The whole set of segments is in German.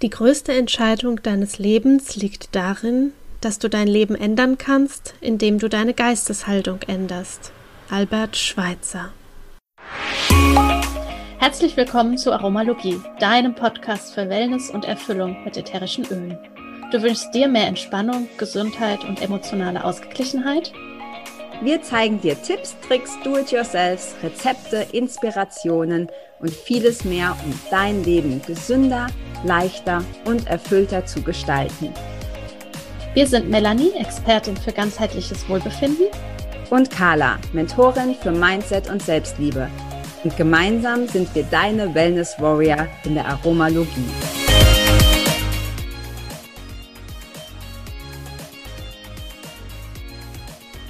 Die größte Entscheidung deines Lebens liegt darin, dass du dein Leben ändern kannst, indem du deine Geisteshaltung änderst. Albert Schweitzer. Herzlich willkommen zu Aromalogie, deinem Podcast für Wellness und Erfüllung mit ätherischen Ölen. Du wünschst dir mehr Entspannung, Gesundheit und emotionale Ausgeglichenheit? Wir zeigen dir Tipps, Tricks, Do-it-yourselfs, Rezepte, Inspirationen und vieles mehr, um dein Leben gesünder, leichter und erfüllter zu gestalten. Wir sind Melanie, Expertin für ganzheitliches Wohlbefinden. Und Carla, Mentorin für Mindset und Selbstliebe. Und gemeinsam sind wir deine Wellness Warrior in der Aromalogie.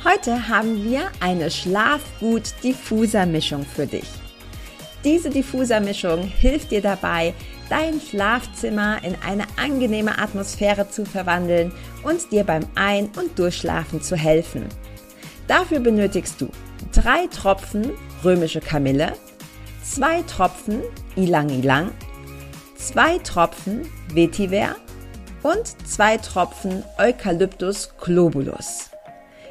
Heute haben wir eine Schlafgut-Diffuser-Mischung für dich. Diese Diffuser-Mischung hilft dir dabei, dein Schlafzimmer in eine angenehme Atmosphäre zu verwandeln und dir beim Ein- und Durchschlafen zu helfen. Dafür benötigst du drei Tropfen römische Kamille, zwei Tropfen Ilang Ilang, zwei Tropfen Vetiver und zwei Tropfen Eucalyptus globulus.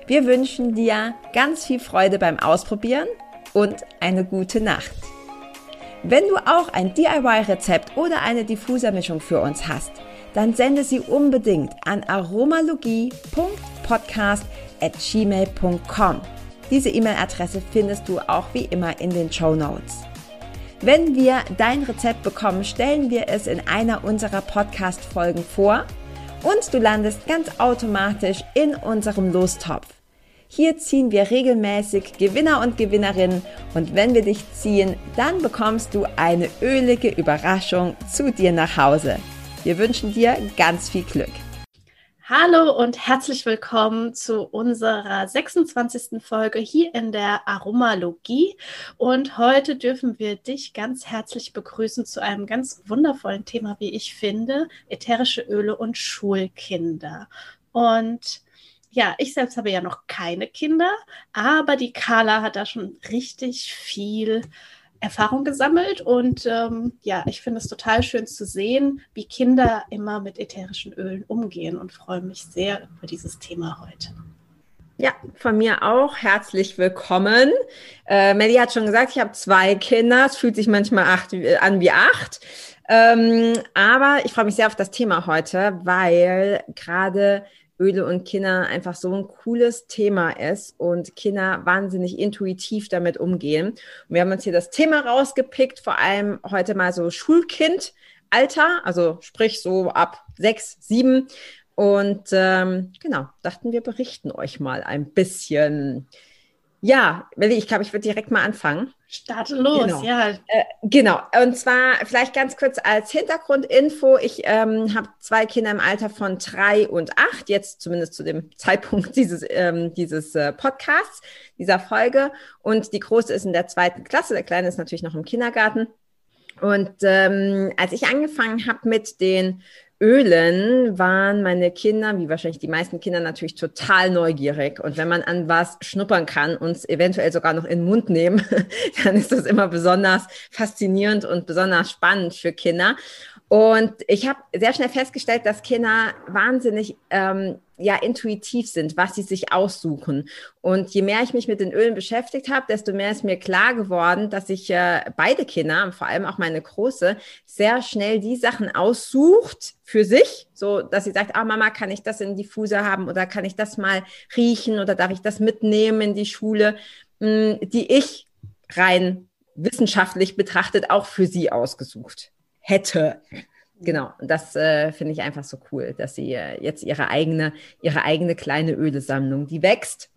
Wir wünschen dir ganz viel Freude beim Ausprobieren und eine gute Nacht. Wenn du auch ein DIY-Rezept oder eine Diffusermischung für uns hast, dann sende sie unbedingt an aromalogie.podcast.gmail.com. Diese E-Mail-Adresse findest du auch wie immer in den Show Notes. Wenn wir dein Rezept bekommen, stellen wir es in einer unserer Podcast-Folgen vor und du landest ganz automatisch in unserem Lostopf. Hier ziehen wir regelmäßig Gewinner und Gewinnerinnen und wenn wir dich ziehen, dann bekommst du eine ölige Überraschung zu dir nach Hause. Wir wünschen dir ganz viel Glück. Hallo und herzlich willkommen zu unserer 26. Folge hier in der Aromalogie. Und heute dürfen wir dich ganz herzlich begrüßen zu einem ganz wundervollen Thema, wie ich finde, ätherische Öle und Schulkinder. Und ja, ich selbst habe ja noch keine Kinder, aber die Carla hat da schon richtig viel Erfahrung gesammelt und ähm, ja, ich finde es total schön zu sehen, wie Kinder immer mit ätherischen Ölen umgehen und freue mich sehr über dieses Thema heute. Ja, von mir auch herzlich willkommen. Äh, Melly hat schon gesagt, ich habe zwei Kinder. Es fühlt sich manchmal acht, äh, an wie acht. Ähm, aber ich freue mich sehr auf das Thema heute, weil gerade Öle und Kinder einfach so ein cooles Thema ist und Kinder wahnsinnig intuitiv damit umgehen. Und wir haben uns hier das Thema rausgepickt, vor allem heute mal so Schulkindalter, also sprich so ab sechs, sieben. Und ähm, genau, dachten wir berichten euch mal ein bisschen. Ja, ich glaube, ich würde direkt mal anfangen. Starte los, genau. ja. Äh, genau, und zwar vielleicht ganz kurz als Hintergrundinfo. Ich ähm, habe zwei Kinder im Alter von drei und acht, jetzt zumindest zu dem Zeitpunkt dieses, ähm, dieses äh, Podcasts, dieser Folge. Und die Große ist in der zweiten Klasse, der Kleine ist natürlich noch im Kindergarten. Und ähm, als ich angefangen habe mit den Ölen waren meine Kinder, wie wahrscheinlich die meisten Kinder, natürlich total neugierig. Und wenn man an was schnuppern kann und es eventuell sogar noch in den Mund nehmen, dann ist das immer besonders faszinierend und besonders spannend für Kinder. Und ich habe sehr schnell festgestellt, dass Kinder wahnsinnig ähm, ja intuitiv sind, was sie sich aussuchen. Und je mehr ich mich mit den Ölen beschäftigt habe, desto mehr ist mir klar geworden, dass ich äh, beide Kinder, vor allem auch meine große, sehr schnell die Sachen aussucht für sich, so dass sie sagt, ah Mama, kann ich das in Diffuser haben oder kann ich das mal riechen oder darf ich das mitnehmen in die Schule, mh, hm, die ich rein wissenschaftlich betrachtet auch für sie ausgesucht hätte. Genau, und das äh, finde ich einfach so cool, dass sie äh, jetzt ihre eigene, ihre eigene kleine Ölesammlung, die wächst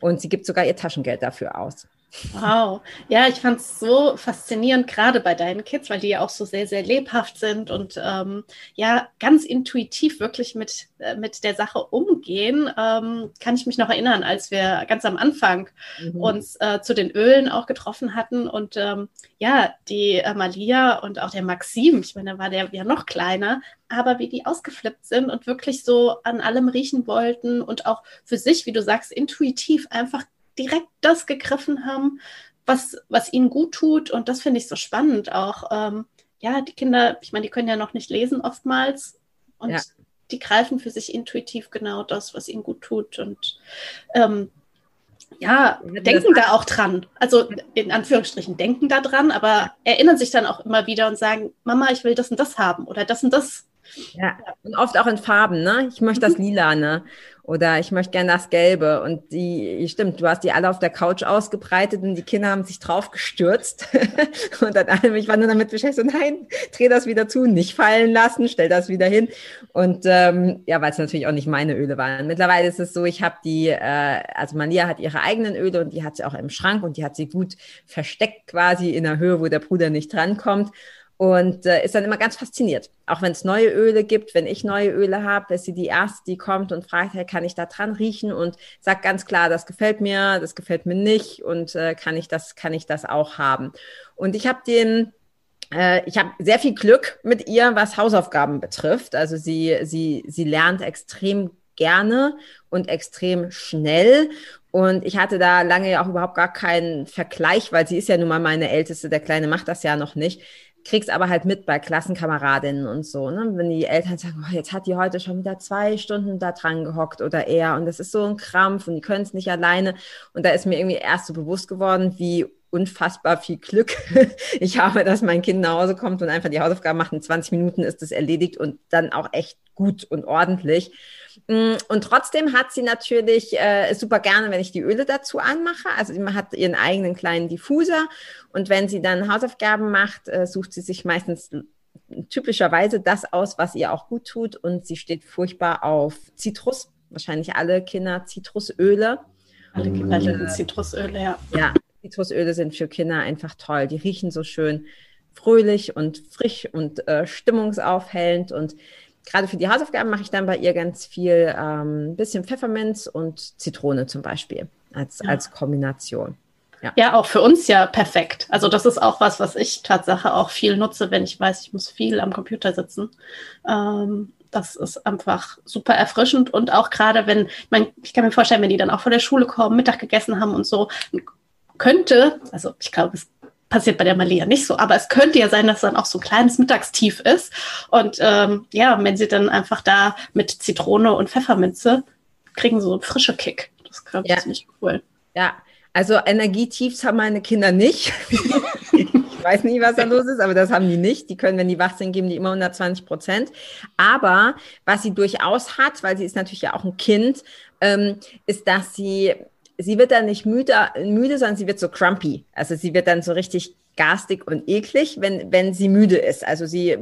und sie gibt sogar ihr Taschengeld dafür aus. Wow. Ja, ich fand es so faszinierend, gerade bei deinen Kids, weil die ja auch so sehr, sehr lebhaft sind und ähm, ja, ganz intuitiv wirklich mit, äh, mit der Sache umgehen. Ähm, kann ich mich noch erinnern, als wir ganz am Anfang mhm. uns äh, zu den Ölen auch getroffen hatten und ähm, ja, die äh, Malia und auch der Maxim, ich meine, da war der ja noch kleiner, aber wie die ausgeflippt sind und wirklich so an allem riechen wollten und auch für sich, wie du sagst, intuitiv einfach direkt das gegriffen haben, was, was ihnen gut tut. Und das finde ich so spannend auch. Ähm, ja, die Kinder, ich meine, die können ja noch nicht lesen oftmals und ja. die greifen für sich intuitiv genau das, was ihnen gut tut und ähm, ja, denken da auch dran. Also in Anführungsstrichen denken da dran, aber erinnern sich dann auch immer wieder und sagen, Mama, ich will das und das haben oder das und das ja, und oft auch in Farben, ne? Ich möchte das. Lila, ne? Oder ich möchte gerne das Gelbe. Und die, stimmt, du hast die alle auf der Couch ausgebreitet und die Kinder haben sich drauf gestürzt. und dann alle, ich war nur damit beschäftigt, so, nein, dreh das wieder zu, nicht fallen lassen, stell das wieder hin. Und ähm, ja, weil es natürlich auch nicht meine Öle waren. Mittlerweile ist es so, ich habe die, äh, also Malia hat ihre eigenen Öle und die hat sie auch im Schrank und die hat sie gut versteckt quasi in der Höhe, wo der Bruder nicht drankommt und äh, ist dann immer ganz fasziniert. Auch wenn es neue Öle gibt, wenn ich neue Öle habe, ist sie die erste, die kommt und fragt, hey, kann ich da dran riechen und sagt ganz klar, das gefällt mir, das gefällt mir nicht und äh, kann ich das, kann ich das auch haben. Und ich habe den äh, ich habe sehr viel Glück mit ihr, was Hausaufgaben betrifft. Also sie, sie, sie lernt extrem gerne und extrem schnell. Und ich hatte da lange ja auch überhaupt gar keinen Vergleich, weil sie ist ja nun mal meine Älteste, der Kleine macht das ja noch nicht krieg's aber halt mit bei Klassenkameradinnen und so, ne? Wenn die Eltern sagen, oh, jetzt hat die heute schon wieder zwei Stunden da dran gehockt oder eher und das ist so ein Krampf und die können es nicht alleine. Und da ist mir irgendwie erst so bewusst geworden, wie unfassbar viel Glück ich habe, dass mein Kind nach Hause kommt und einfach die Hausaufgaben macht. In 20 Minuten ist es erledigt und dann auch echt gut und ordentlich. Mm, und trotzdem hat sie natürlich äh, super gerne, wenn ich die Öle dazu anmache. Also sie hat ihren eigenen kleinen Diffuser und wenn sie dann Hausaufgaben macht, äh, sucht sie sich meistens typischerweise das aus, was ihr auch gut tut und sie steht furchtbar auf Zitrus. Wahrscheinlich alle Kinder Zitrusöle. Alle Kinder lieben äh, Zitrusöle, ja. Ja, Zitrusöle sind für Kinder einfach toll. Die riechen so schön fröhlich und frisch und äh, stimmungsaufhellend und gerade für die Hausaufgaben mache ich dann bei ihr ganz viel, ein ähm, bisschen Pfefferminz und Zitrone zum Beispiel als, ja. als Kombination. Ja. ja, auch für uns ja perfekt. Also das ist auch was, was ich Tatsache auch viel nutze, wenn ich weiß, ich muss viel am Computer sitzen. Ähm, das ist einfach super erfrischend und auch gerade wenn, ich, mein, ich kann mir vorstellen, wenn die dann auch von der Schule kommen, Mittag gegessen haben und so, könnte, also ich glaube, es passiert bei der Malia nicht so, aber es könnte ja sein, dass dann auch so ein kleines Mittagstief ist. Und ähm, ja, wenn sie dann einfach da mit Zitrone und Pfefferminze kriegen so einen frischen Kick. Das glaube ich ja. ziemlich cool. Ja, also Energietiefs haben meine Kinder nicht. ich weiß nicht, was da los ist, aber das haben die nicht. Die können, wenn die wach sind, geben die immer 120 Prozent. Aber was sie durchaus hat, weil sie ist natürlich ja auch ein Kind, ähm, ist, dass sie sie wird dann nicht müde, müde, sondern sie wird so crumpy. Also sie wird dann so richtig garstig und eklig, wenn, wenn sie müde ist. Also sie,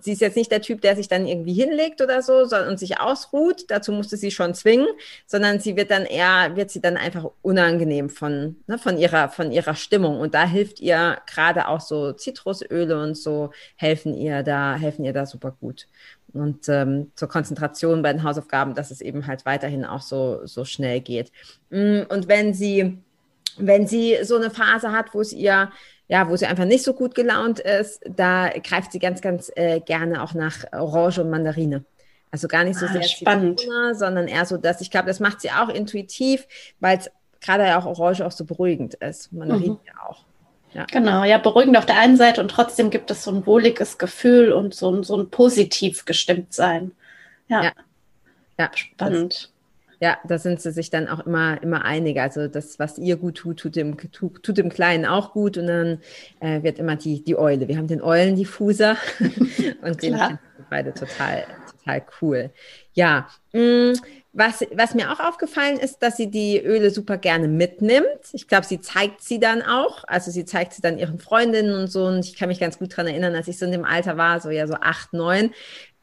sie ist jetzt nicht der Typ, der sich dann irgendwie hinlegt oder so und sich ausruht. Dazu musste sie schon zwingen, sondern sie wird dann eher, wird sie dann einfach unangenehm von, ne, von ihrer, von ihrer Stimmung. Und da hilft ihr gerade auch so Zitrusöle und so helfen ihr da, helfen ihr da super gut und ähm, zur Konzentration bei den Hausaufgaben, dass es eben halt weiterhin auch so, so schnell geht. Mm, und wenn sie, wenn sie so eine Phase hat, wo es ihr ja, wo sie einfach nicht so gut gelaunt ist, da greift sie ganz, ganz äh, gerne auch nach Orange und Mandarine. Also gar nicht so ah, sehr spannend, Zitrone, sondern eher so, dass ich glaube, das macht sie auch intuitiv, weil es gerade ja auch Orange auch so beruhigend ist. Mandarine mhm. ja auch. Ja. Genau, ja, beruhigend auf der einen Seite und trotzdem gibt es so ein wohliges Gefühl und so ein, so ein positiv gestimmt sein. Ja. ja. ja Spannend. Das, ja, da sind sie sich dann auch immer, immer einig. Also das, was ihr gut tut, tut dem, tut, tut dem Kleinen auch gut und dann äh, wird immer die, die Eule. Wir haben den Eulendiffuser und den beide total, total cool. Ja, mh, mm, was, was mir auch aufgefallen ist, dass sie die Öle super gerne mitnimmt. Ich glaube, sie zeigt sie dann auch. Also sie zeigt sie dann ihren Freundinnen und so. Und ich kann mich ganz gut daran erinnern, als ich so in dem Alter war, so ja so acht, neun,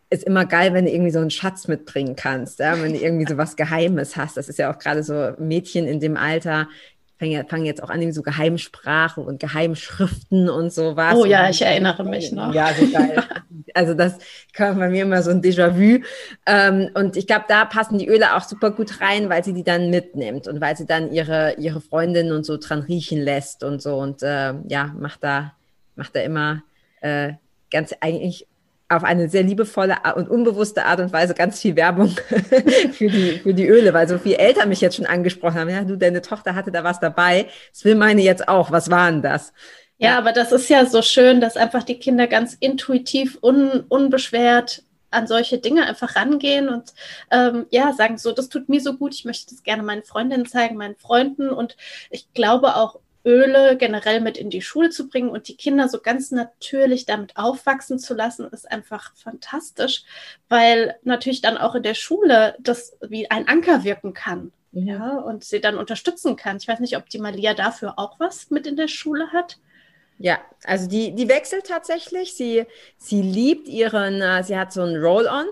ist immer geil, wenn du irgendwie so einen Schatz mitbringen kannst, ja? wenn du irgendwie so was Geheimes hast. Das ist ja auch gerade so Mädchen in dem Alter, fangen jetzt auch an, so Geheimsprache und Geheimschriften und sowas. Oh ja, ich erinnere mich noch. Ja, so geil. also das kam bei mir immer so ein Déjà-vu. Ähm, und ich glaube, da passen die Öle auch super gut rein, weil sie die dann mitnimmt und weil sie dann ihre, ihre Freundin und so dran riechen lässt und so. Und äh, ja, macht da, macht da immer äh, ganz eigentlich auf eine sehr liebevolle und unbewusste Art und Weise ganz viel Werbung für, die, für die Öle, weil so viele Eltern mich jetzt schon angesprochen haben, ja, du, deine Tochter hatte da was dabei, das will meine jetzt auch, was waren das? Ja, ja, aber das ist ja so schön, dass einfach die Kinder ganz intuitiv, un, unbeschwert an solche Dinge einfach rangehen und ähm, ja, sagen so, das tut mir so gut, ich möchte das gerne meinen Freundinnen zeigen, meinen Freunden. Und ich glaube auch Öle generell mit in die Schule zu bringen und die Kinder so ganz natürlich damit aufwachsen zu lassen, ist einfach fantastisch, weil natürlich dann auch in der Schule das wie ein Anker wirken kann. Mhm. Ja, und sie dann unterstützen kann. Ich weiß nicht, ob die Malia dafür auch was mit in der Schule hat. Ja, also die, die wechselt tatsächlich. Sie, sie liebt ihren, äh, sie hat so einen Roll-On,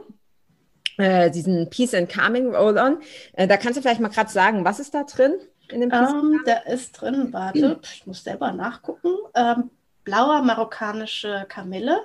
äh, diesen Peace and Calming Roll-On. Äh, da kannst du vielleicht mal gerade sagen, was ist da drin? In dem ähm, Da ist drin, warte, ich muss selber nachgucken. Ähm, blauer marokkanische Kamille,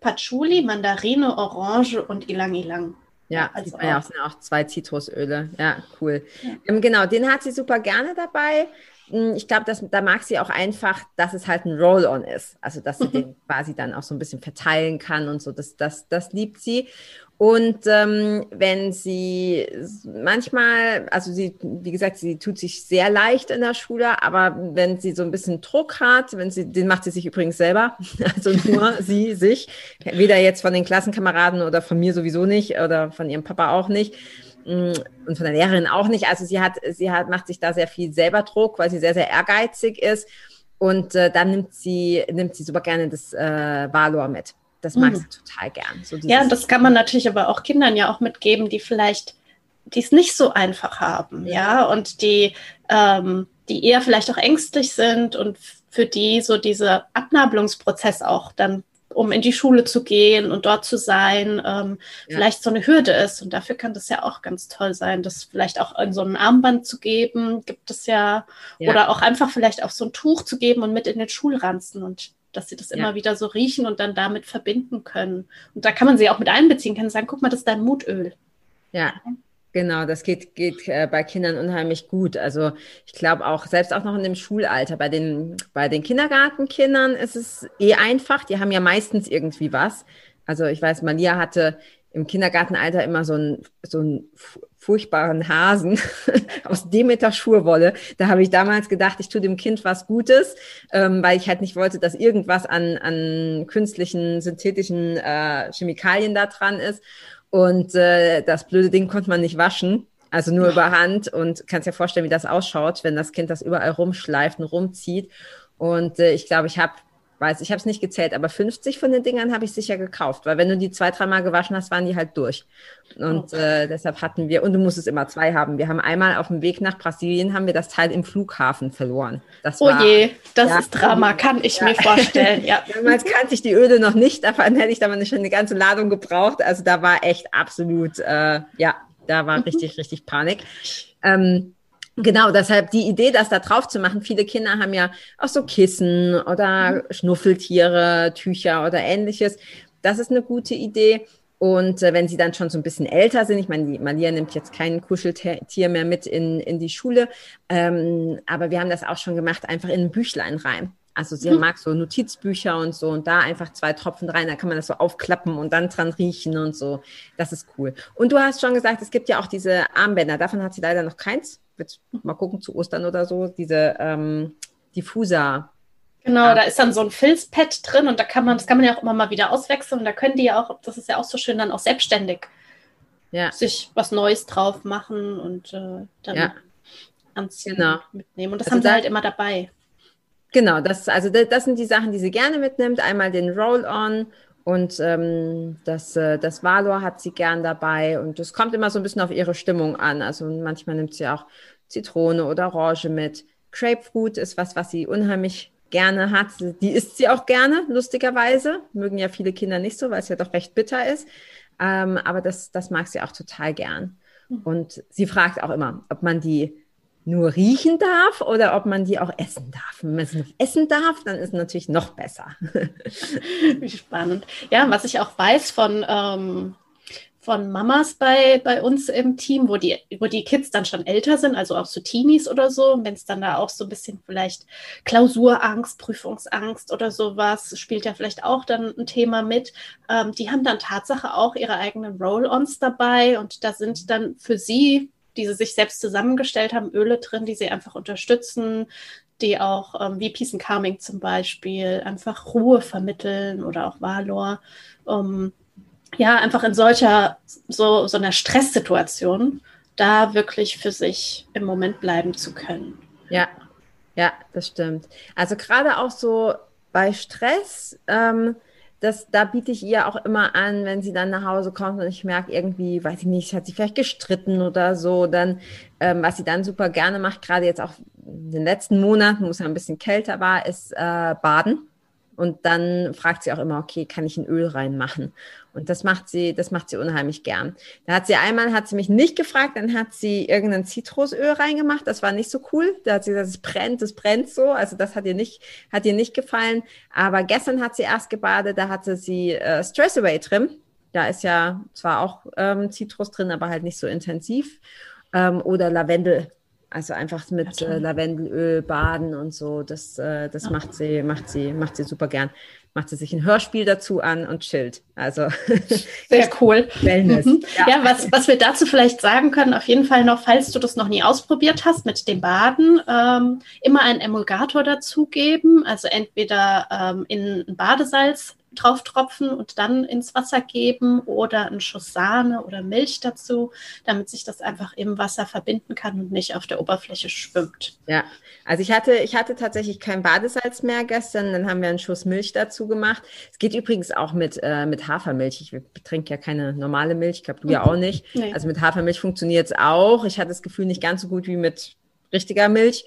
Patchouli, Mandarine, Orange und Ilang Ilang. Ja, also ja, sind auch zwei Zitrusöle. Ja, cool. Ja. Ähm, genau, den hat sie super gerne dabei. Hm, ich glaube, da mag sie auch einfach, dass es halt ein Roll-on ist. Also, dass sie den quasi dann auch so ein bisschen verteilen kann und so. Das, das, das liebt sie. Und ähm, wenn sie manchmal, also sie, wie gesagt, sie tut sich sehr leicht in der Schule, aber wenn sie so ein bisschen Druck hat, wenn sie, den macht sie sich übrigens selber, also nur sie sich, weder jetzt von den Klassenkameraden oder von mir sowieso nicht oder von ihrem Papa auch nicht mm, und von der Lehrerin auch nicht. Also sie hat, sie hat, macht sich da sehr viel selber Druck, weil sie sehr, sehr ehrgeizig ist. Und äh, dann nimmt sie, nimmt sie super gerne das äh, Valor mit. Das mag mhm. sie total gern. So ja, das kann man natürlich aber auch Kindern ja auch mitgeben, die vielleicht, die es nicht so einfach haben, ja, und die, ähm, die eher vielleicht auch ängstlich sind und für die so dieser Abnabelungsprozess auch dann um in die Schule zu gehen und dort zu sein, ähm, ja. vielleicht so eine Hürde ist. Und dafür kann das ja auch ganz toll sein, das vielleicht auch in so ein Armband zu geben, gibt es ja, ja. oder auch einfach vielleicht auch so ein Tuch zu geben und mit in den Schulranzen. Und dass sie das ja. immer wieder so riechen und dann damit verbinden können. Und da kann man sie auch mit einbeziehen, kann sagen, guck mal, das ist dein Mutöl. Ja. Genau, das geht, geht äh, bei Kindern unheimlich gut. Also ich glaube auch, selbst auch noch in dem Schulalter, bei den, bei den Kindergartenkindern ist es eh einfach. Die haben ja meistens irgendwie was. Also ich weiß, Malia hatte im Kindergartenalter immer so einen, so einen furchtbaren Hasen aus Demeter Schurwolle. Da habe ich damals gedacht, ich tue dem Kind was Gutes, ähm, weil ich halt nicht wollte, dass irgendwas an, an künstlichen, synthetischen äh, Chemikalien da dran ist. Und äh, das blöde Ding konnte man nicht waschen. Also nur über Hand und kannst dir vorstellen, wie das ausschaut, wenn das Kind das überall rumschleift und rumzieht. Und äh, ich glaube, ich habe weiß, ich habe es nicht gezählt, aber 50 von den Dingern habe ich sicher gekauft, weil wenn du die zwei, dreimal gewaschen hast, waren die halt durch. Und oh. äh, deshalb hatten wir, und du musst es immer zwei haben. Wir haben einmal auf dem Weg nach Brasilien, haben wir das Teil im Flughafen verloren. Das oh war, je, das ja, ist Drama, kann ich ja. mir vorstellen. Ja. Damals kannte ich die Öle noch nicht, davon hätte ich da schon eine ganze Ladung gebraucht. Also da war echt absolut, äh, ja, da war mhm. richtig, richtig Panik. Ähm, Genau, deshalb die Idee, das da drauf zu machen. Viele Kinder haben ja auch so Kissen oder mhm. Schnuffeltiere, Tücher oder ähnliches. Das ist eine gute Idee. Und äh, wenn sie dann schon so ein bisschen älter sind, ich meine, die Malia nimmt jetzt kein Kuscheltier mehr mit in, in die Schule, ähm, aber wir haben das auch schon gemacht, einfach in ein Büchlein rein. Also sie mhm. mag so Notizbücher und so und da einfach zwei Tropfen rein, da kann man das so aufklappen und dann dran riechen und so. Das ist cool. Und du hast schon gesagt, es gibt ja auch diese Armbänder. Davon hat sie leider noch keins wird mal gucken zu Ostern oder so, diese ähm, Diffuser. Genau, da ist dann so ein Filzpad drin und da kann man, das kann man ja auch immer mal wieder auswechseln und da können die ja auch, das ist ja auch so schön, dann auch selbstständig ja. sich was Neues drauf machen und äh, dann ja. anziehen, genau. mitnehmen. Und das also haben sie da, halt immer dabei. Genau, das, also das, das sind die Sachen, die sie gerne mitnimmt. Einmal den Roll-On und ähm, das, äh, das Valor hat sie gern dabei. Und es kommt immer so ein bisschen auf ihre Stimmung an. Also manchmal nimmt sie auch Zitrone oder Orange mit. Grapefruit ist was, was sie unheimlich gerne hat. Die isst sie auch gerne, lustigerweise. Mögen ja viele Kinder nicht so, weil es ja doch recht bitter ist. Ähm, aber das, das mag sie auch total gern. Mhm. Und sie fragt auch immer, ob man die nur riechen darf oder ob man die auch essen darf. Wenn man sie noch essen darf, dann ist es natürlich noch besser. Wie spannend. Ja, was ich auch weiß von, ähm, von Mamas bei, bei uns im Team, wo die, wo die Kids dann schon älter sind, also auch so Teenies oder so, wenn es dann da auch so ein bisschen vielleicht Klausurangst, Prüfungsangst oder sowas, spielt ja vielleicht auch dann ein Thema mit. Ähm, die haben dann Tatsache auch ihre eigenen Roll-Ons dabei und da sind dann für sie die sie sich selbst zusammengestellt haben, Öle drin, die sie einfach unterstützen, die auch ähm, wie Peace and Calming zum Beispiel einfach Ruhe vermitteln oder auch Valor, um ja einfach in solcher so, so einer Stresssituation da wirklich für sich im Moment bleiben zu können. Ja, ja, das stimmt. Also gerade auch so bei Stress, ähm, das, da biete ich ihr auch immer an, wenn sie dann nach Hause kommt und ich merke irgendwie, weiß ich nicht, hat sie vielleicht gestritten oder so, dann, ähm, was sie dann super gerne macht, gerade jetzt auch in den letzten Monaten, wo es ein bisschen kälter war, ist äh, Baden. Und dann fragt sie auch immer, okay, kann ich ein Öl reinmachen? Und das macht sie, das macht sie unheimlich gern. Da hat sie einmal, hat sie mich nicht gefragt, dann hat sie irgendein Zitrusöl reingemacht. Das war nicht so cool. Da hat sie gesagt, es brennt, es brennt so. Also das hat ihr nicht, hat ihr nicht gefallen. Aber gestern hat sie erst gebadet, da hatte sie äh, Stress Away drin. Da ist ja zwar auch ähm, Zitrus drin, aber halt nicht so intensiv. Ähm, oder Lavendel. Also einfach mit äh, Lavendelöl baden und so. Das, äh, das macht sie, macht sie, macht sie super gern macht sie sich ein Hörspiel dazu an und chillt. Also sehr cool. Wellness. Mhm. Ja, ja was, was wir dazu vielleicht sagen können, auf jeden Fall noch, falls du das noch nie ausprobiert hast mit dem Baden, ähm, immer einen Emulgator dazugeben. Also entweder ähm, in Badesalz drauf tropfen und dann ins Wasser geben oder einen Schuss Sahne oder Milch dazu, damit sich das einfach im Wasser verbinden kann und nicht auf der Oberfläche schwimmt. Ja, also ich hatte, ich hatte tatsächlich kein Badesalz mehr gestern, dann haben wir einen Schuss Milch dazu gemacht. Es geht übrigens auch mit, äh, mit Hafermilch. Ich trinke ja keine normale Milch, ich glaube du ja auch nicht. Nee. Also mit Hafermilch funktioniert es auch. Ich hatte das Gefühl nicht ganz so gut wie mit richtiger Milch.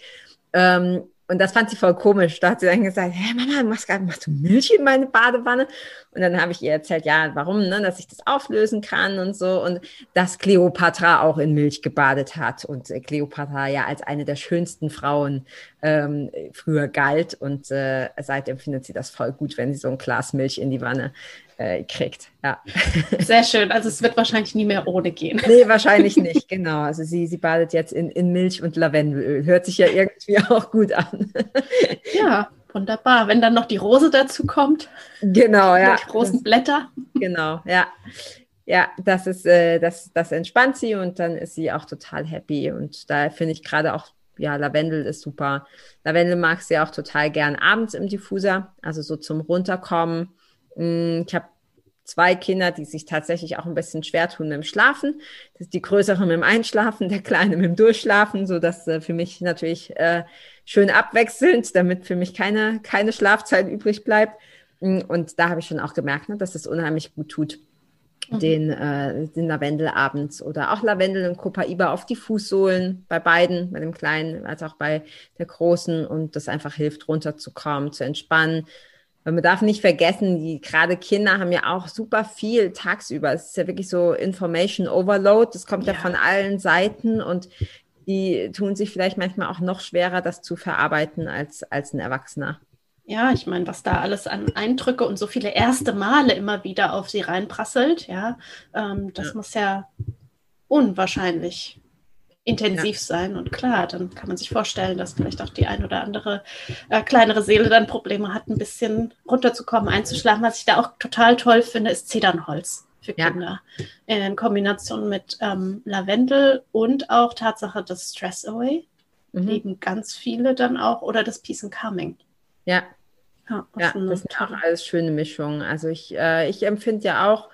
Ähm, und das fand sie voll komisch. Da hat sie dann gesagt, hä, Mama, machst, machst du Milch in meine Badewanne? Und dann habe ich ihr erzählt, ja, warum, ne, dass ich das auflösen kann und so. Und dass Cleopatra auch in Milch gebadet hat. Und äh, Cleopatra ja als eine der schönsten Frauen ähm, früher galt. Und äh, seitdem findet sie das voll gut, wenn sie so ein Glas Milch in die Wanne äh, kriegt. Ja. Sehr schön. Also es wird wahrscheinlich nie mehr ohne gehen. Nee, wahrscheinlich nicht, genau. Also sie, sie badet jetzt in, in Milch und Lavendelöl. Hört sich ja irgendwie auch gut an. Ja, wunderbar. Wenn dann noch die Rose dazu kommt. Genau, ja. Die großen Blätter. Genau, ja. Ja, das ist, äh, das, das entspannt sie und dann ist sie auch total happy. Und da finde ich gerade auch, ja, Lavendel ist super. Lavendel mag sie auch total gern abends im Diffuser, also so zum Runterkommen Mm, ich habe zwei Kinder, die sich tatsächlich auch ein bisschen schwer tun mit dem Schlafen. Das ist die größere mit dem Einschlafen, der kleine mit dem Durchschlafen, so dass äh, für mich natürlich äh, schön abwechselnd, damit für mich keine, keine Schlafzeit übrig bleibt. Mm, und da habe ich schon auch gemerkt, ne, dass es unheimlich gut tut, mhm. den, äh, den Lavendel abends oder auch Lavendel und Copaiba auf die Fußsohlen bei beiden, bei dem Kleinen als auch bei der Großen und das einfach hilft, runterzukommen, zu entspannen weil man darf nicht vergessen, die gerade Kinder haben ja auch super viel tagsüber. Es ist ja wirklich so Information Overload. Das kommt ja, ja von allen Seiten und die tun sich vielleicht manchmal auch noch schwerer, das zu verarbeiten als, als ein Erwachsener. Ja, ich meine, was da alles an Eindrücke und so viele erste Male immer wieder auf sie reinprasselt, ja, ähm, das ja. muss ja unwahrscheinlich intensiv ja. sein. Und klar, dann kann man sich vorstellen, dass vielleicht auch die ein oder andere äh, kleinere Seele dann Probleme hat, ein bisschen runterzukommen, einzuschlafen. Was ich da auch total toll finde, ist Zedernholz für Kinder. Ja. In Kombination mit ähm, Lavendel und auch Tatsache des Stress Away. Mhm. Lieben ganz viele dann auch. Oder das Peace and Calming. Ja. Ja, ja das sind auch alles schöne Mischungen. Also ich, äh, ich empfinde ja auch,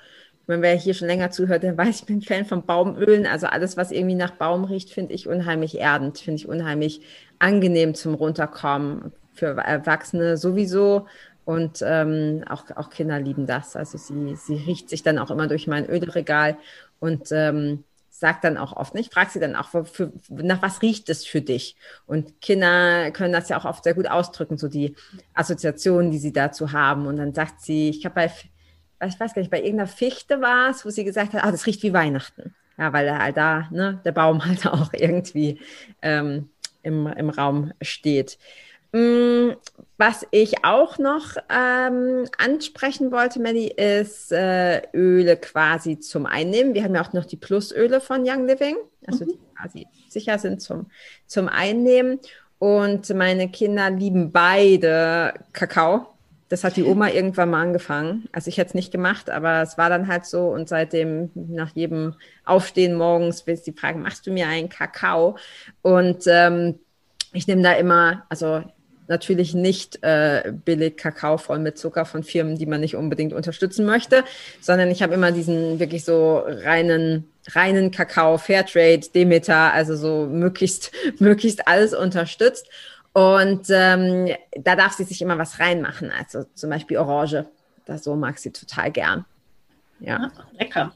wenn wer hier schon länger zuhört, der weiß, ich bin Fan von Baumölen. Also alles, was irgendwie nach Baum riecht, finde ich unheimlich erdend, finde ich unheimlich angenehm zum Runterkommen. Für Erwachsene sowieso. Und ähm, auch, auch Kinder lieben das. Also sie, sie riecht sich dann auch immer durch mein Ölregal und ähm, sagt dann auch oft, ne? ich frage sie dann auch, für, nach was riecht es für dich? Und Kinder können das ja auch oft sehr gut ausdrücken, so die Assoziationen, die sie dazu haben. Und dann sagt sie, ich habe bei ich weiß gar nicht, bei irgendeiner Fichte war es, wo sie gesagt hat, ah, das riecht wie Weihnachten. Ja, weil er halt da, ne, der Baum halt auch irgendwie ähm, im, im Raum steht. Mm, was ich auch noch ähm, ansprechen wollte, Melly, ist äh, Öle quasi zum Einnehmen. Wir haben ja auch noch die Plusöle von Young Living, also mhm. die quasi sicher sind zum, zum Einnehmen. Und meine Kinder lieben beide Kakao. Das hat die Oma irgendwann mal angefangen. Also ich hätte es nicht gemacht, aber es war dann halt so. Und seitdem nach jedem Aufstehen morgens willst die Frage, machst du mir einen Kakao? Und ähm, ich nehme da immer, also natürlich nicht äh, billig Kakao voll mit Zucker von Firmen, die man nicht unbedingt unterstützen möchte, sondern ich habe immer diesen wirklich so reinen reinen Kakao, Fairtrade, Demeter, also so möglichst möglichst alles unterstützt. Und ähm, da darf sie sich immer was reinmachen, also zum Beispiel Orange. Das so mag sie total gern. Ja, ah, lecker.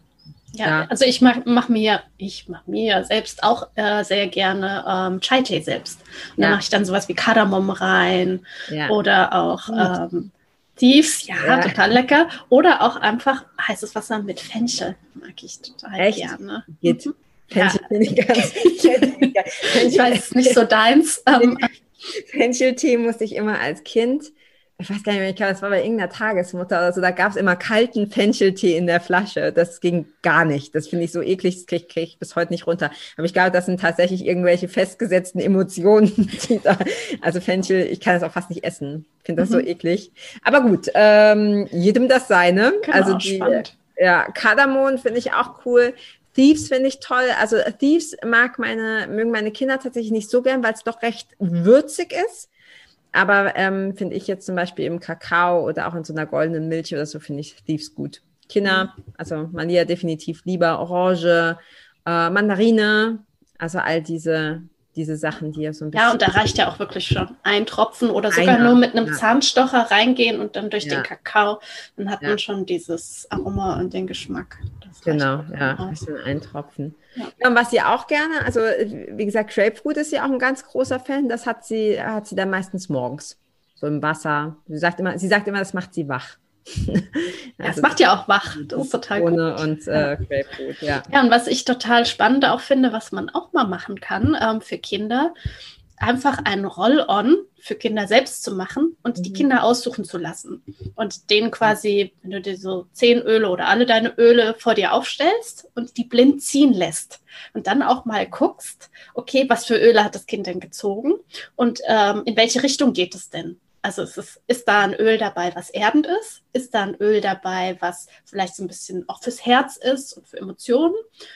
Ja, ja, also ich mache mach mir, ich mache mir selbst auch äh, sehr gerne ähm, Chai-Tee selbst. Und ja. da mache ich dann sowas wie Kardamom rein ja. oder auch ähm, Thieves, ja, total lecker. Oder auch einfach heißes Wasser mit Fenchel, mag ich total Echt? gerne. Geht. Mhm. Fenchel ja. finde ich ganz. ich weiß, es ist nicht so deins. Ähm, Fencheltee musste ich immer als Kind ich weiß gar nicht mehr, ich glaube, das war bei irgendeiner Tagesmutter oder so, da gab es immer kalten Fencheltee in der Flasche. Das ging gar nicht. Das finde ich so eklig, das kriege krieg ich bis heute nicht runter. Aber ich glaube, das sind tatsächlich irgendwelche festgesetzten Emotionen. Da, also Fenchel, ich kann das auch fast nicht essen. Ich finde das mhm. so eklig. Aber gut, ähm, jedem das seine. Genau, also die, spannend. ja, Kardamom finde ich auch cool. Thieves finde ich toll. Also Thieves mag meine, mögen meine Kinder tatsächlich nicht so gern, weil es doch recht würzig ist. Aber ähm, finde ich jetzt zum Beispiel im Kakao oder auch in so einer goldenen Milch oder so, finde ich Thieves gut. Kinder, also Malia definitiv lieber Orange, äh, Mandarine, also all diese, diese Sachen, die ja so ein bisschen. Ja, und da reicht ja auch wirklich schon ein Tropfen oder sogar Einer, nur mit einem ja. Zahnstocher reingehen und dann durch ja. den Kakao. Dann hat ja. man schon dieses Aroma und den Geschmack. Genau, ja, ein bisschen eintropfen. Ja. Und was sie auch gerne, also wie gesagt, Grapefruit ist ja auch ein ganz großer Fan. Das hat sie, hat sie dann meistens morgens. So im Wasser. Sie sagt immer, sie sagt immer, das macht sie wach. also, das macht ja auch wach. Das ist total gut. und äh, Grapefruit, ja. Ja, und was ich total spannend auch finde, was man auch mal machen kann ähm, für Kinder, einfach ein Roll-on für Kinder selbst zu machen und die mhm. Kinder aussuchen zu lassen. Und denen quasi, wenn du dir so zehn Öle oder alle deine Öle vor dir aufstellst und die blind ziehen lässt. Und dann auch mal guckst, okay, was für Öle hat das Kind denn gezogen und ähm, in welche Richtung geht es denn? Also ist, es, ist da ein Öl dabei, was erdend ist? Ist da ein Öl dabei, was vielleicht so ein bisschen auch fürs Herz ist und für Emotionen?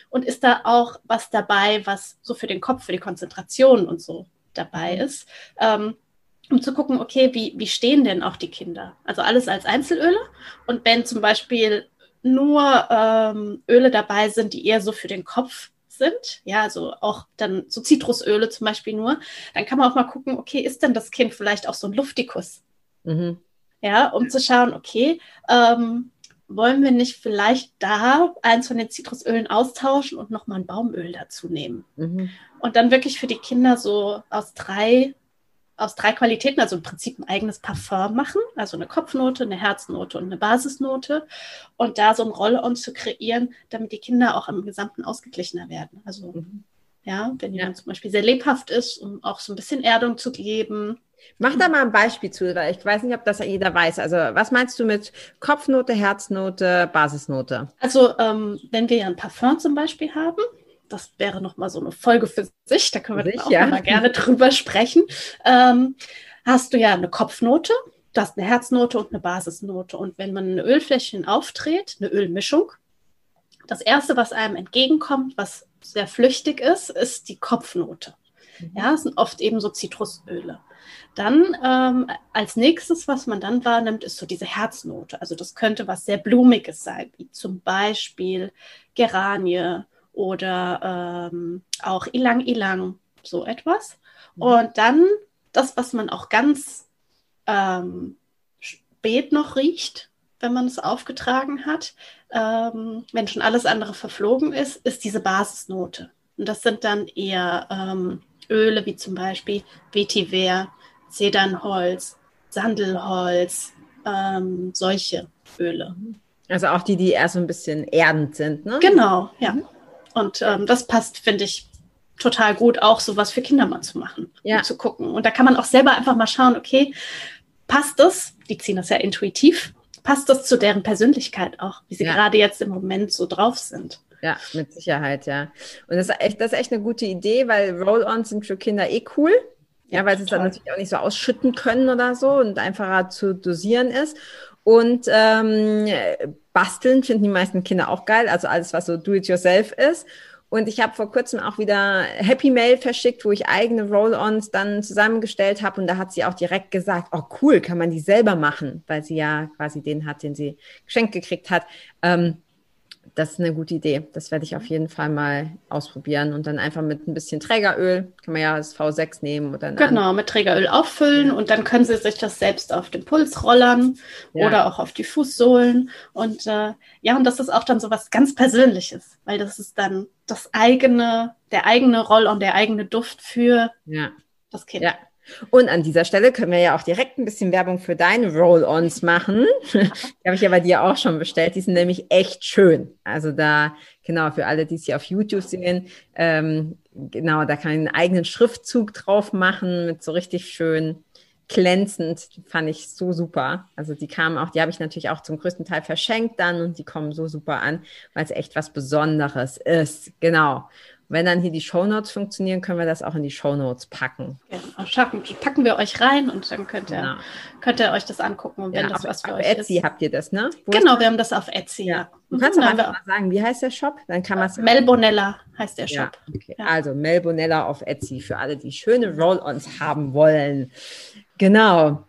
Und ist da auch was dabei, was so für den Kopf, für die Konzentration und so dabei ist, ähm, um zu gucken, okay, wie, wie stehen denn auch die Kinder? Also alles als Einzelöle. Und wenn zum Beispiel nur ähm, Öle dabei sind, die eher so für den Kopf sind, ja, also auch dann so Zitrusöle zum Beispiel nur, dann kann man auch mal gucken, okay, ist denn das Kind vielleicht auch so ein Luftikus? Mhm. Ja, um zu schauen, okay, ähm, wollen wir nicht vielleicht da eins von den Zitrusölen austauschen und nochmal ein Baumöl dazu nehmen? Mhm. Und dann wirklich für die Kinder so aus drei, aus drei Qualitäten, also im Prinzip ein eigenes Parfum machen, also eine Kopfnote, eine Herznote und eine Basisnote. Und da so ein Roll-on zu kreieren, damit die Kinder auch am Gesamten ausgeglichener werden. Also mhm. Ja, wenn jemand ja. zum Beispiel sehr lebhaft ist, um auch so ein bisschen Erdung zu geben Mach da mal ein Beispiel zu, weil ich weiß nicht, ob das jeder weiß. Also, was meinst du mit Kopfnote, Herznote, Basisnote? Also, ähm, wenn wir ja ein Parfum zum Beispiel haben, das wäre nochmal so eine Folge für sich, da können wir sich, dann auch ja. mal gerne drüber sprechen. Ähm, hast du ja eine Kopfnote, du hast eine Herznote und eine Basisnote. Und wenn man eine Ölfläschchen aufdreht, eine Ölmischung, das erste, was einem entgegenkommt, was sehr flüchtig ist, ist die Kopfnote. Mhm. Ja, es sind oft eben so Zitrusöle. Dann ähm, als nächstes, was man dann wahrnimmt, ist so diese Herznote. Also das könnte was sehr Blumiges sein, wie zum Beispiel Geranie oder ähm, auch Ilang Ilang, so etwas. Mhm. Und dann das, was man auch ganz ähm, spät noch riecht, wenn man es aufgetragen hat, ähm, wenn schon alles andere verflogen ist, ist diese Basisnote. Und das sind dann eher ähm, Öle wie zum Beispiel Vetiver, Zedernholz, Sandelholz, ähm, solche Öle. Also auch die, die eher so ein bisschen erdend sind, ne? Genau, ja. Mhm. Und ähm, das passt, finde ich, total gut, auch sowas für Kinder mal zu machen ja. und zu gucken. Und da kann man auch selber einfach mal schauen, okay, passt das? Die ziehen das ja intuitiv. Passt das zu deren Persönlichkeit auch, wie sie ja. gerade jetzt im Moment so drauf sind? Ja, mit Sicherheit, ja. Und das ist echt, das ist echt eine gute Idee, weil Roll-ons sind für Kinder eh cool. Ja, weil sie es dann natürlich auch nicht so ausschütten können oder so und einfacher zu dosieren ist. Und ähm, basteln finden die meisten Kinder auch geil, also alles, was so do-it-yourself ist. Und ich habe vor kurzem auch wieder Happy Mail verschickt, wo ich eigene Roll-ons dann zusammengestellt habe. Und da hat sie auch direkt gesagt, oh cool, kann man die selber machen, weil sie ja quasi den hat, den sie geschenkt gekriegt hat. Ähm, das ist eine gute Idee. Das werde ich auf jeden Fall mal ausprobieren und dann einfach mit ein bisschen Trägeröl, kann man ja das V6 nehmen oder Genau, mit Trägeröl auffüllen ja. und dann können Sie sich das selbst auf den Puls rollern ja. oder auch auf die Fußsohlen und äh, ja, und das ist auch dann so was ganz Persönliches, weil das ist dann das eigene, der eigene Roll und der eigene Duft für ja. das Kind. Ja, und an dieser Stelle können wir ja auch direkt ein bisschen Werbung für deine Roll-Ons machen. Die habe ich ja bei dir auch schon bestellt. Die sind nämlich echt schön. Also da, genau, für alle, die es hier auf YouTube sehen, ähm, genau, da kann ich einen eigenen Schriftzug drauf machen mit so richtig schön glänzend. Die fand ich so super. Also die kamen auch, die habe ich natürlich auch zum größten Teil verschenkt dann und die kommen so super an, weil es echt was Besonderes ist. Genau wenn dann hier die Shownotes funktionieren, können wir das auch in die Shownotes packen. Genau, packen wir euch rein und dann könnt ihr, genau. könnt ihr euch das angucken. Und wenn ja, das auf, was für auf euch Etsy ist. habt ihr das, ne? Wo genau, wir haben das auf Etsy. Ja. Du kannst mhm, einfach mal sagen, wie heißt der Shop? Dann kann man es. Melbonella heißt der Shop. Ja, okay. ja. Also Melbonella auf Etsy für alle, die schöne Roll-ons haben wollen. Genau.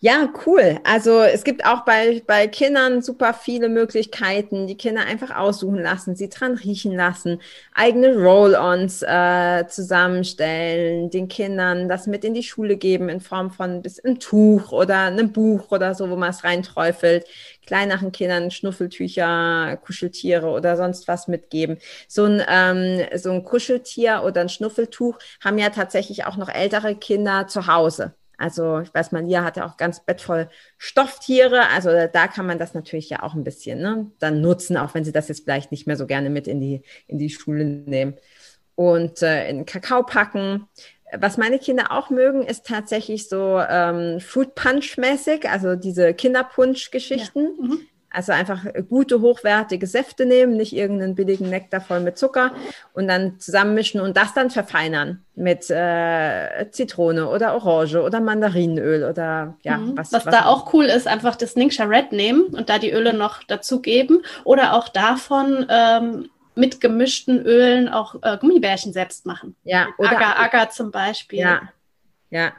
Ja, cool. Also es gibt auch bei, bei Kindern super viele Möglichkeiten, die Kinder einfach aussuchen lassen, sie dran riechen lassen, eigene Roll-ons äh, zusammenstellen, den Kindern das mit in die Schule geben in Form von ein bisschen Tuch oder einem Buch oder so, wo man es reinträufelt. Kleineren Kindern Schnuffeltücher, Kuscheltiere oder sonst was mitgeben. So ein, ähm, so ein Kuscheltier oder ein Schnuffeltuch haben ja tatsächlich auch noch ältere Kinder zu Hause. Also ich weiß, Malia hat ja auch ganz bettvoll Stofftiere. Also da kann man das natürlich ja auch ein bisschen ne, dann nutzen, auch wenn sie das jetzt vielleicht nicht mehr so gerne mit in die, in die Schule nehmen. Und äh, in Kakao packen. Was meine Kinder auch mögen, ist tatsächlich so ähm, Fruit Punch mäßig, also diese Kinderpunsch-Geschichten. Ja. Mhm. Also einfach gute, hochwertige Säfte nehmen, nicht irgendeinen billigen Nektar voll mit Zucker und dann zusammenmischen und das dann verfeinern mit äh, Zitrone oder Orange oder Mandarinenöl oder ja. Mhm. Was, was, was da auch cool ist, einfach das Ningxia Red nehmen und da die Öle noch dazugeben oder auch davon ähm, mit gemischten Ölen auch äh, Gummibärchen selbst machen. Ja, oder Agar, Agar zum Beispiel. Ja, ja,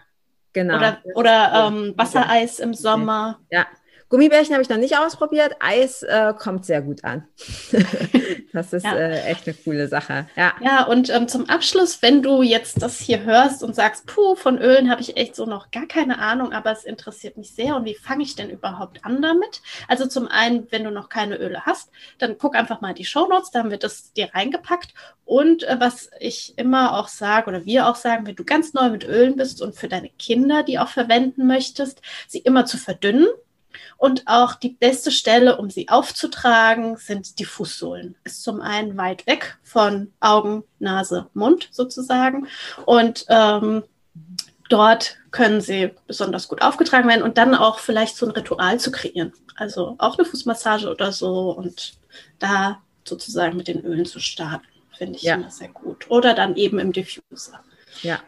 genau. Oder, oder ähm, Wassereis im Sommer. Ja, Gummibärchen habe ich noch nicht ausprobiert. Eis äh, kommt sehr gut an. das ist ja. äh, echt eine coole Sache. Ja, ja und ähm, zum Abschluss, wenn du jetzt das hier hörst und sagst, puh, von Ölen habe ich echt so noch gar keine Ahnung, aber es interessiert mich sehr und wie fange ich denn überhaupt an damit? Also zum einen, wenn du noch keine Öle hast, dann guck einfach mal die Show Notes, da haben wir das dir reingepackt. Und äh, was ich immer auch sage oder wir auch sagen, wenn du ganz neu mit Ölen bist und für deine Kinder die auch verwenden möchtest, sie immer zu verdünnen und auch die beste Stelle, um sie aufzutragen, sind die Fußsohlen. Ist zum einen weit weg von Augen, Nase, Mund sozusagen. Und ähm, dort können sie besonders gut aufgetragen werden und dann auch vielleicht so ein Ritual zu kreieren. Also auch eine Fußmassage oder so und da sozusagen mit den Ölen zu starten, finde ich ja. immer sehr gut. Oder dann eben im Diffuser. Ja,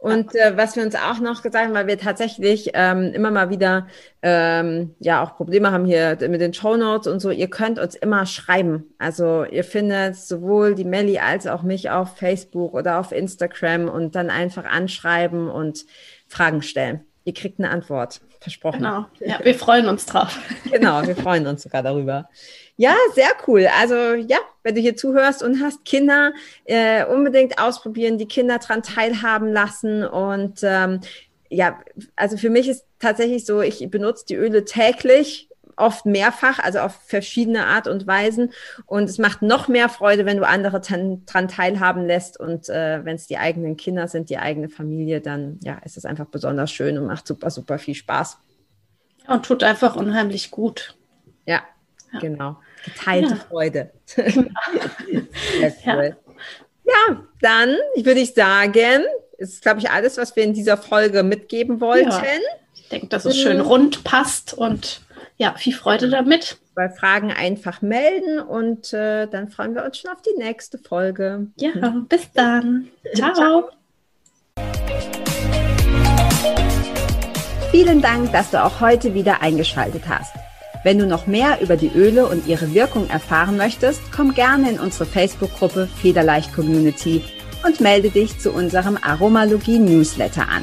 und äh, was wir uns auch noch gesagt haben, weil wir tatsächlich ähm, immer mal wieder ähm, ja auch Probleme haben hier mit den Show Notes und so, ihr könnt uns immer schreiben. Also ihr findet sowohl die Melli als auch mich auf Facebook oder auf Instagram und dann einfach anschreiben und Fragen stellen. Ihr kriegt eine Antwort. Versprochen. Genau. Ja, wir freuen uns drauf. genau, wir freuen uns sogar darüber. Ja, sehr cool. Also ja, wenn du hier zuhörst und hast Kinder, äh, unbedingt ausprobieren, die Kinder dran teilhaben lassen. Und ähm, ja, also für mich ist tatsächlich so, ich benutze die Öle täglich, oft mehrfach, also auf verschiedene Art und Weisen. Und es macht noch mehr Freude, wenn du andere dran teilhaben lässt. Und äh, wenn es die eigenen Kinder sind, die eigene Familie, dann ja, ist es einfach besonders schön und macht super, super viel Spaß. Und tut einfach unheimlich gut. Ja, ja. genau. Geteilte ja. Freude. Sehr cool. Ja. ja, dann würde ich sagen, ist, glaube ich, alles, was wir in dieser Folge mitgeben wollten. Ja. Ich denke, dass es schön rund passt und ja, viel Freude damit. Bei Fragen einfach melden und äh, dann freuen wir uns schon auf die nächste Folge. Ja, bis dann. Ciao. Ciao. Vielen Dank, dass du auch heute wieder eingeschaltet hast. Wenn du noch mehr über die Öle und ihre Wirkung erfahren möchtest, komm gerne in unsere Facebook-Gruppe Federleicht Community und melde dich zu unserem Aromalogie-Newsletter an.